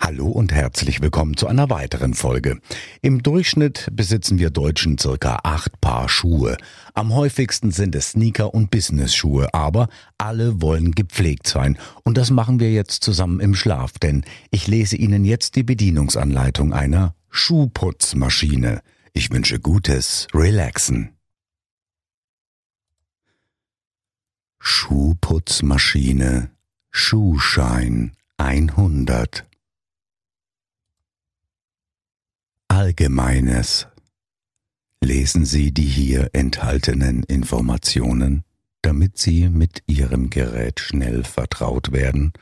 Hallo und herzlich willkommen zu einer weiteren Folge. Im Durchschnitt besitzen wir Deutschen circa acht Paar Schuhe. Am häufigsten sind es Sneaker und Business-Schuhe, aber alle wollen gepflegt sein. Und das machen wir jetzt zusammen im Schlaf, denn ich lese Ihnen jetzt die Bedienungsanleitung einer Schuhputzmaschine. Ich wünsche gutes Relaxen. Schuhputzmaschine Schuhschein 100 Allgemeines. Lesen Sie die hier enthaltenen Informationen, damit Sie mit Ihrem Gerät schnell vertraut werden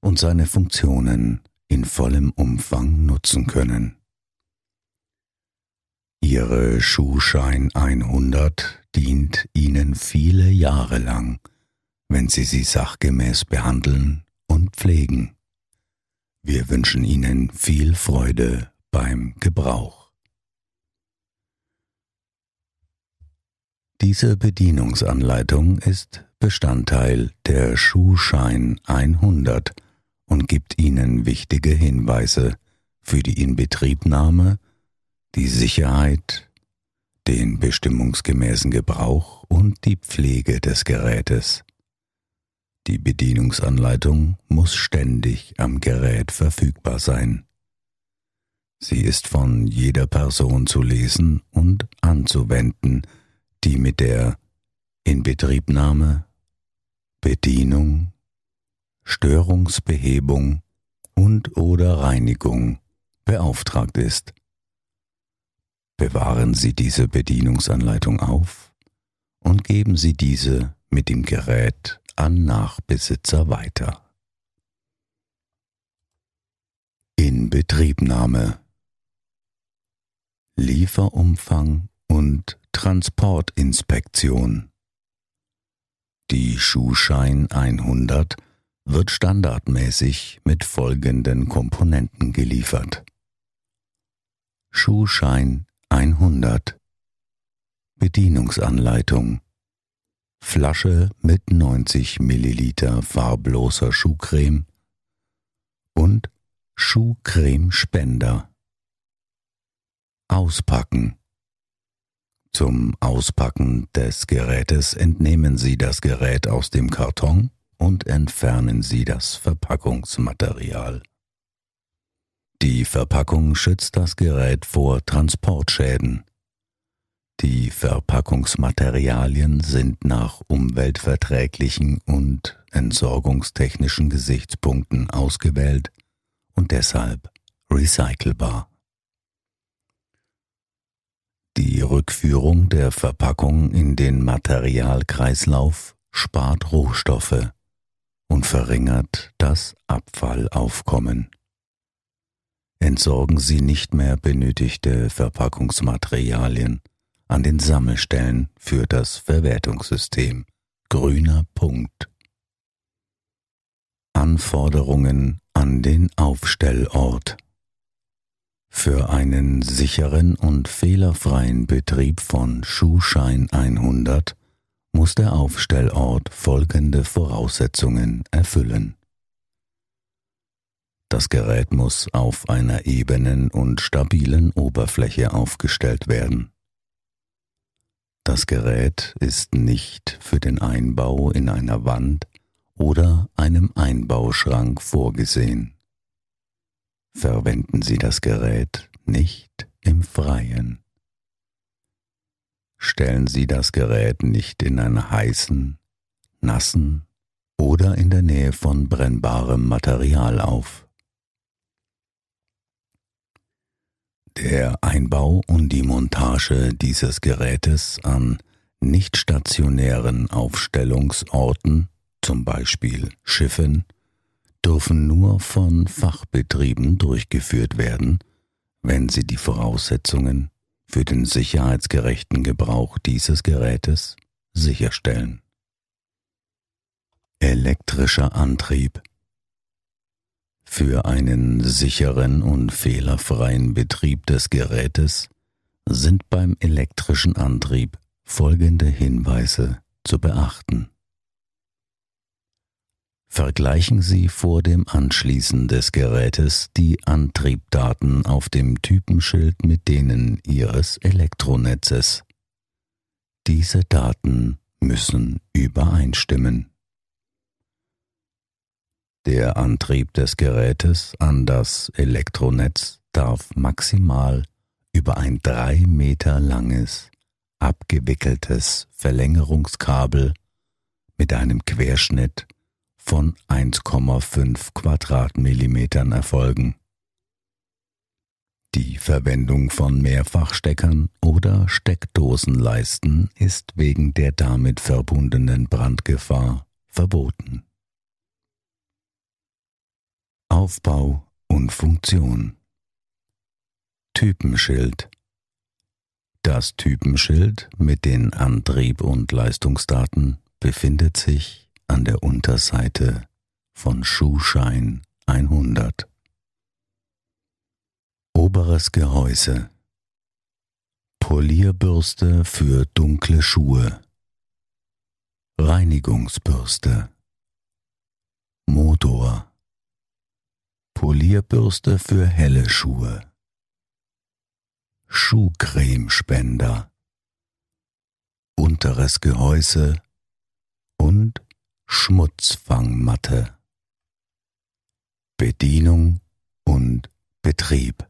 und seine Funktionen in vollem Umfang nutzen können. Ihre Schuhschein 100 dient Ihnen viele Jahre lang, wenn Sie sie sachgemäß behandeln und pflegen. Wir wünschen Ihnen viel Freude beim Gebrauch. Diese Bedienungsanleitung ist Bestandteil der Schuhschein 100 und gibt Ihnen wichtige Hinweise für die Inbetriebnahme, die Sicherheit, den bestimmungsgemäßen Gebrauch und die Pflege des Gerätes. Die Bedienungsanleitung muss ständig am Gerät verfügbar sein. Sie ist von jeder Person zu lesen und anzuwenden, die mit der Inbetriebnahme, Bedienung, Störungsbehebung und oder Reinigung beauftragt ist. Bewahren Sie diese Bedienungsanleitung auf und geben Sie diese mit dem Gerät an Nachbesitzer weiter. Inbetriebnahme Lieferumfang und Transportinspektion. Die Schuhschein 100 wird standardmäßig mit folgenden Komponenten geliefert. Schuhschein 100 Bedienungsanleitung Flasche mit 90 Milliliter farbloser Schuhcreme und Schuhcremespender. Auspacken. Zum Auspacken des Gerätes entnehmen Sie das Gerät aus dem Karton und entfernen Sie das Verpackungsmaterial. Die Verpackung schützt das Gerät vor Transportschäden. Die Verpackungsmaterialien sind nach umweltverträglichen und entsorgungstechnischen Gesichtspunkten ausgewählt und deshalb recycelbar. Die Rückführung der Verpackung in den Materialkreislauf spart Rohstoffe und verringert das Abfallaufkommen. Entsorgen Sie nicht mehr benötigte Verpackungsmaterialien an den Sammelstellen für das Verwertungssystem. Grüner Punkt. Anforderungen an den Aufstellort. Für einen sicheren und fehlerfreien Betrieb von Schuhschein 100 muss der Aufstellort folgende Voraussetzungen erfüllen. Das Gerät muss auf einer ebenen und stabilen Oberfläche aufgestellt werden. Das Gerät ist nicht für den Einbau in einer Wand oder einem Einbauschrank vorgesehen. Verwenden Sie das Gerät nicht im Freien. Stellen Sie das Gerät nicht in einer heißen, nassen oder in der Nähe von brennbarem Material auf. Der Einbau und die Montage dieses Gerätes an nicht stationären Aufstellungsorten, zum Beispiel Schiffen, dürfen nur von Fachbetrieben durchgeführt werden, wenn sie die Voraussetzungen für den sicherheitsgerechten Gebrauch dieses Gerätes sicherstellen. Elektrischer Antrieb Für einen sicheren und fehlerfreien Betrieb des Gerätes sind beim elektrischen Antrieb folgende Hinweise zu beachten. Vergleichen Sie vor dem Anschließen des Gerätes die Antriebdaten auf dem Typenschild mit denen Ihres Elektronetzes. Diese Daten müssen übereinstimmen. Der Antrieb des Gerätes an das Elektronetz darf maximal über ein drei Meter langes, abgewickeltes Verlängerungskabel mit einem Querschnitt von 1,5 Quadratmillimetern erfolgen. Die Verwendung von Mehrfachsteckern oder Steckdosenleisten ist wegen der damit verbundenen Brandgefahr verboten. Aufbau und Funktion Typenschild Das Typenschild mit den Antrieb- und Leistungsdaten befindet sich an der Unterseite von Schuhschein 100. Oberes Gehäuse. Polierbürste für dunkle Schuhe. Reinigungsbürste. Motor. Polierbürste für helle Schuhe. Schuhcremespender. Unteres Gehäuse und Schmutzfangmatte Bedienung und Betrieb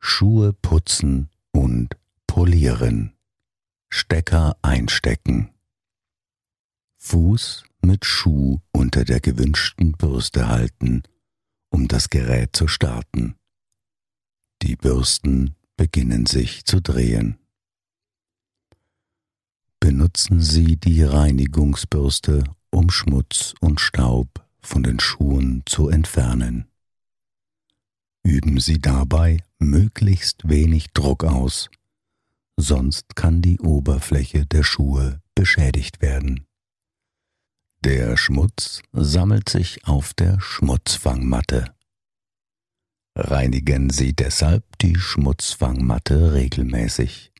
Schuhe putzen und polieren Stecker einstecken Fuß mit Schuh unter der gewünschten Bürste halten, um das Gerät zu starten. Die Bürsten beginnen sich zu drehen. Benutzen Sie die Reinigungsbürste, um Schmutz und Staub von den Schuhen zu entfernen. Üben Sie dabei möglichst wenig Druck aus, sonst kann die Oberfläche der Schuhe beschädigt werden. Der Schmutz sammelt sich auf der Schmutzfangmatte. Reinigen Sie deshalb die Schmutzfangmatte regelmäßig.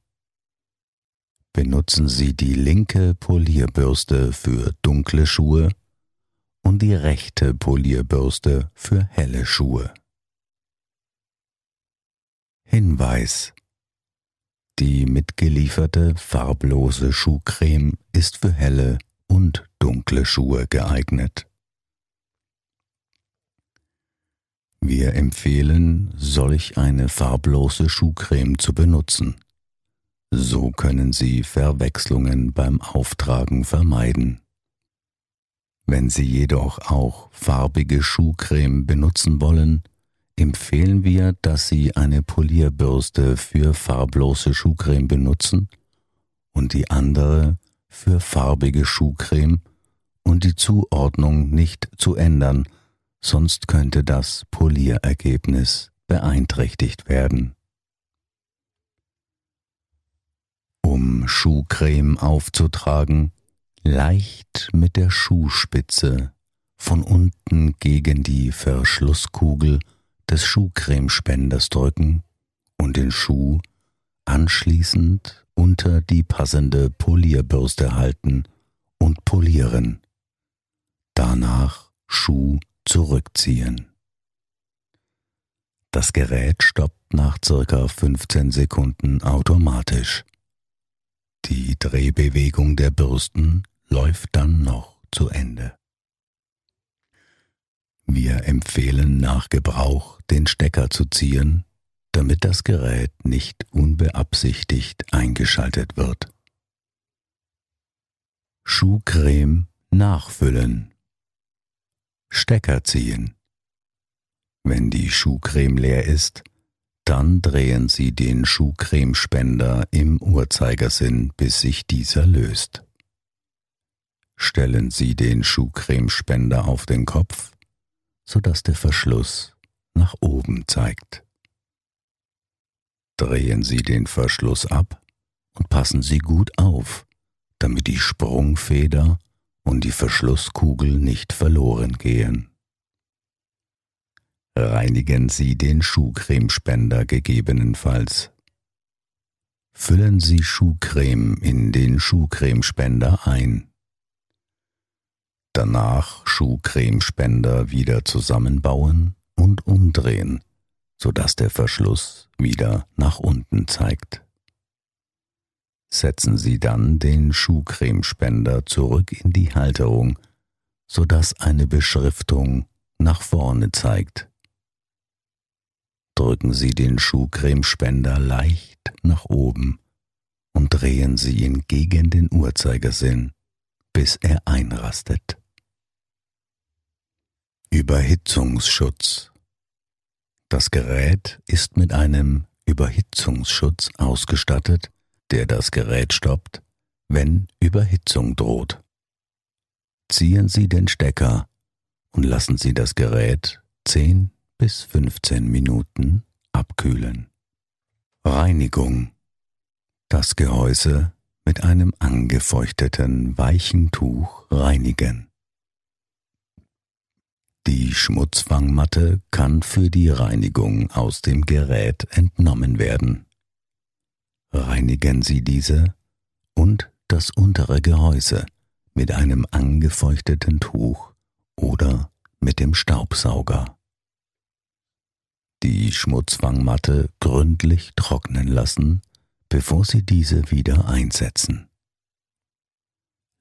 Benutzen Sie die linke Polierbürste für dunkle Schuhe und die rechte Polierbürste für helle Schuhe. Hinweis Die mitgelieferte farblose Schuhcreme ist für helle und dunkle Schuhe geeignet. Wir empfehlen, solch eine farblose Schuhcreme zu benutzen. So können Sie Verwechslungen beim Auftragen vermeiden. Wenn Sie jedoch auch farbige Schuhcreme benutzen wollen, empfehlen wir, dass Sie eine Polierbürste für farblose Schuhcreme benutzen und die andere für farbige Schuhcreme und die Zuordnung nicht zu ändern, sonst könnte das Polierergebnis beeinträchtigt werden. Um Schuhcreme aufzutragen, leicht mit der Schuhspitze von unten gegen die Verschlusskugel des Schuhcremespenders drücken und den Schuh anschließend unter die passende Polierbürste halten und polieren. Danach Schuh zurückziehen. Das Gerät stoppt nach circa 15 Sekunden automatisch. Die Drehbewegung der Bürsten läuft dann noch zu Ende. Wir empfehlen nach Gebrauch den Stecker zu ziehen, damit das Gerät nicht unbeabsichtigt eingeschaltet wird. Schuhcreme nachfüllen. Stecker ziehen. Wenn die Schuhcreme leer ist, dann drehen Sie den Schuhcremespender im Uhrzeigersinn, bis sich dieser löst. Stellen Sie den Schuhcremespender auf den Kopf, sodass der Verschluss nach oben zeigt. Drehen Sie den Verschluss ab und passen Sie gut auf, damit die Sprungfeder und die Verschlusskugel nicht verloren gehen. Reinigen Sie den Schuhcremespender gegebenenfalls. Füllen Sie Schuhcreme in den Schuhcremespender ein. Danach Schuhcremespender wieder zusammenbauen und umdrehen, sodass der Verschluss wieder nach unten zeigt. Setzen Sie dann den Schuhcremespender zurück in die Halterung, sodass eine Beschriftung nach vorne zeigt. Drücken Sie den Schuhcremespender leicht nach oben und drehen Sie ihn gegen den Uhrzeigersinn, bis er einrastet. Überhitzungsschutz Das Gerät ist mit einem Überhitzungsschutz ausgestattet, der das Gerät stoppt, wenn Überhitzung droht. Ziehen Sie den Stecker und lassen Sie das Gerät 10 bis 15 Minuten abkühlen. Reinigung. Das Gehäuse mit einem angefeuchteten weichen Tuch reinigen. Die Schmutzfangmatte kann für die Reinigung aus dem Gerät entnommen werden reinigen Sie diese und das untere Gehäuse mit einem angefeuchteten Tuch oder mit dem Staubsauger. Die Schmutzfangmatte gründlich trocknen lassen, bevor Sie diese wieder einsetzen.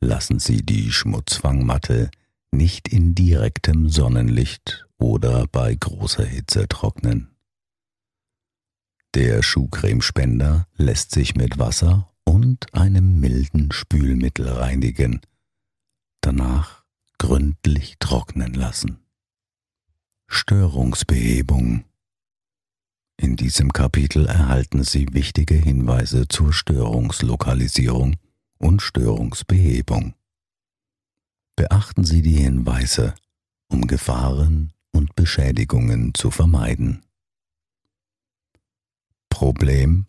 Lassen Sie die Schmutzfangmatte nicht in direktem Sonnenlicht oder bei großer Hitze trocknen. Der Schuhcremespender lässt sich mit Wasser und einem milden Spülmittel reinigen, danach gründlich trocknen lassen. Störungsbehebung In diesem Kapitel erhalten Sie wichtige Hinweise zur Störungslokalisierung und Störungsbehebung. Beachten Sie die Hinweise, um Gefahren und Beschädigungen zu vermeiden. Problem,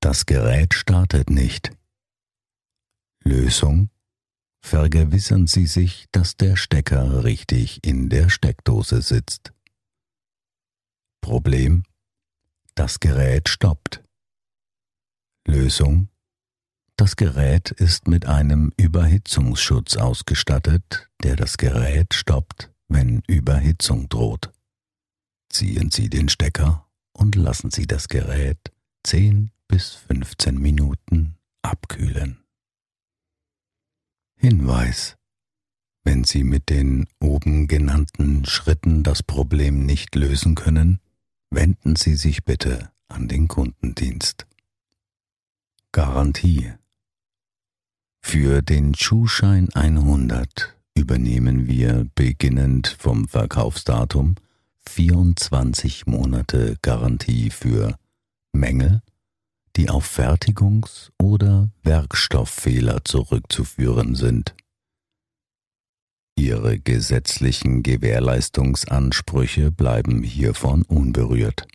das Gerät startet nicht. Lösung, vergewissern Sie sich, dass der Stecker richtig in der Steckdose sitzt. Problem, das Gerät stoppt. Lösung, das Gerät ist mit einem Überhitzungsschutz ausgestattet, der das Gerät stoppt, wenn Überhitzung droht. Ziehen Sie den Stecker und lassen Sie das Gerät 10 bis 15 Minuten abkühlen. Hinweis. Wenn Sie mit den oben genannten Schritten das Problem nicht lösen können, wenden Sie sich bitte an den Kundendienst. Garantie. Für den Schuhschein 100 übernehmen wir beginnend vom Verkaufsdatum 24 Monate Garantie für Mängel, die auf Fertigungs- oder Werkstofffehler zurückzuführen sind. Ihre gesetzlichen Gewährleistungsansprüche bleiben hiervon unberührt.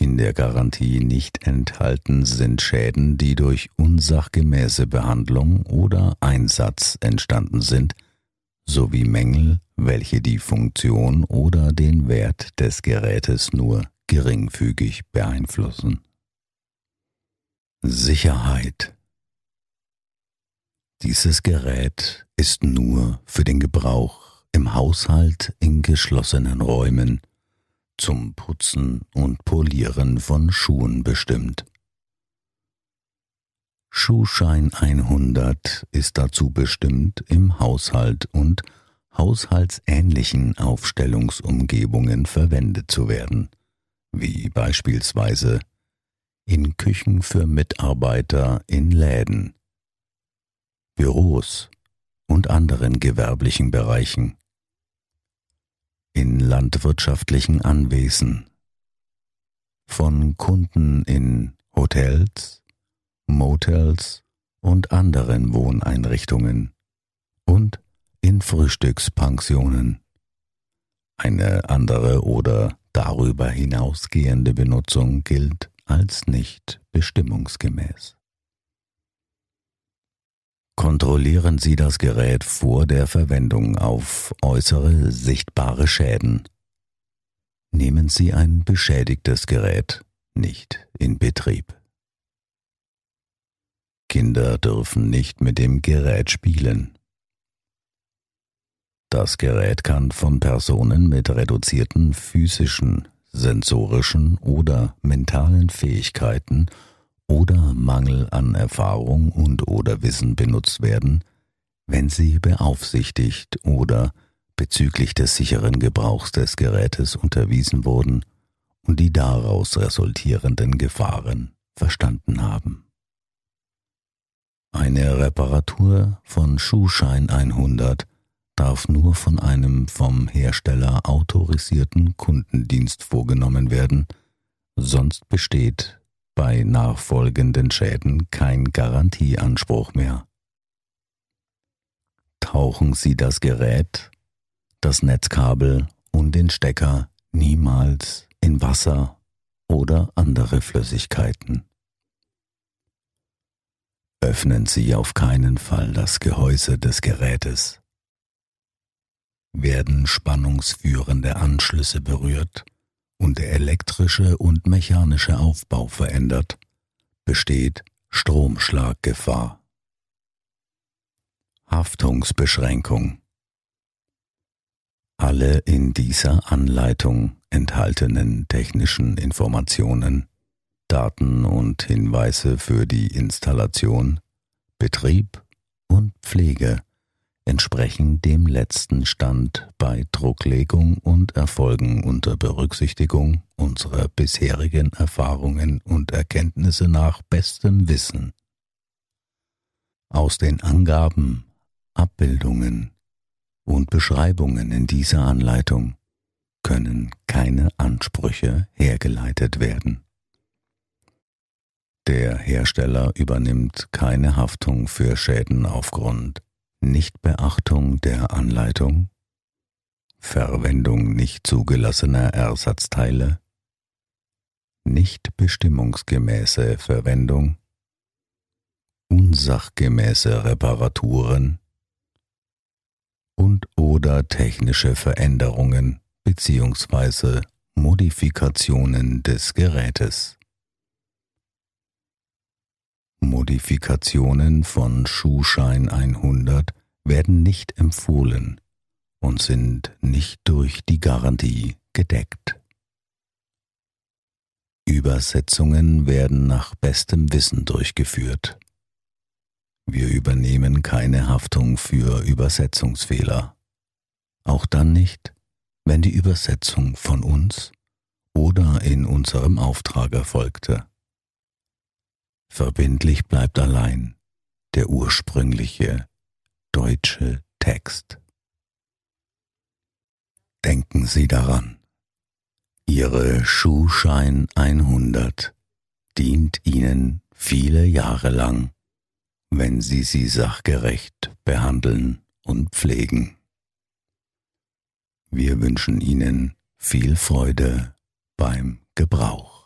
In der Garantie nicht enthalten sind Schäden, die durch unsachgemäße Behandlung oder Einsatz entstanden sind, sowie Mängel, welche die Funktion oder den Wert des Gerätes nur geringfügig beeinflussen. Sicherheit Dieses Gerät ist nur für den Gebrauch im Haushalt in geschlossenen Räumen zum Putzen und Polieren von Schuhen bestimmt. Schuhschein 100 ist dazu bestimmt, im Haushalt und haushaltsähnlichen Aufstellungsumgebungen verwendet zu werden, wie beispielsweise in Küchen für Mitarbeiter in Läden, Büros und anderen gewerblichen Bereichen, in landwirtschaftlichen Anwesen, von Kunden in Hotels, Motels und anderen Wohneinrichtungen und in Frühstückspensionen. Eine andere oder darüber hinausgehende Benutzung gilt als nicht bestimmungsgemäß. Kontrollieren Sie das Gerät vor der Verwendung auf äußere sichtbare Schäden. Nehmen Sie ein beschädigtes Gerät nicht in Betrieb. Kinder dürfen nicht mit dem Gerät spielen. Das Gerät kann von Personen mit reduzierten physischen, sensorischen oder mentalen Fähigkeiten oder Mangel an Erfahrung und oder Wissen benutzt werden, wenn sie beaufsichtigt oder bezüglich des sicheren Gebrauchs des Gerätes unterwiesen wurden und die daraus resultierenden Gefahren verstanden haben. Eine Reparatur von Schuhschein 100 darf nur von einem vom Hersteller autorisierten Kundendienst vorgenommen werden, sonst besteht bei nachfolgenden Schäden kein Garantieanspruch mehr. Tauchen Sie das Gerät, das Netzkabel und den Stecker niemals in Wasser oder andere Flüssigkeiten. Öffnen Sie auf keinen Fall das Gehäuse des Gerätes. Werden spannungsführende Anschlüsse berührt, und der elektrische und mechanische Aufbau verändert, besteht Stromschlaggefahr. Haftungsbeschränkung Alle in dieser Anleitung enthaltenen technischen Informationen, Daten und Hinweise für die Installation, Betrieb und Pflege entsprechen dem letzten Stand bei Drucklegung und erfolgen unter Berücksichtigung unserer bisherigen Erfahrungen und Erkenntnisse nach bestem Wissen. Aus den Angaben, Abbildungen und Beschreibungen in dieser Anleitung können keine Ansprüche hergeleitet werden. Der Hersteller übernimmt keine Haftung für Schäden aufgrund Nichtbeachtung der Anleitung, Verwendung nicht zugelassener Ersatzteile, nicht bestimmungsgemäße Verwendung, unsachgemäße Reparaturen und oder technische Veränderungen bzw. Modifikationen des Gerätes. Modifikationen von Schuhschein 100 werden nicht empfohlen und sind nicht durch die Garantie gedeckt. Übersetzungen werden nach bestem Wissen durchgeführt. Wir übernehmen keine Haftung für Übersetzungsfehler. Auch dann nicht, wenn die Übersetzung von uns oder in unserem Auftrag erfolgte. Verbindlich bleibt allein der ursprüngliche deutsche Text. Denken Sie daran, Ihre Schuhschein 100 dient Ihnen viele Jahre lang, wenn Sie sie sachgerecht behandeln und pflegen. Wir wünschen Ihnen viel Freude beim Gebrauch.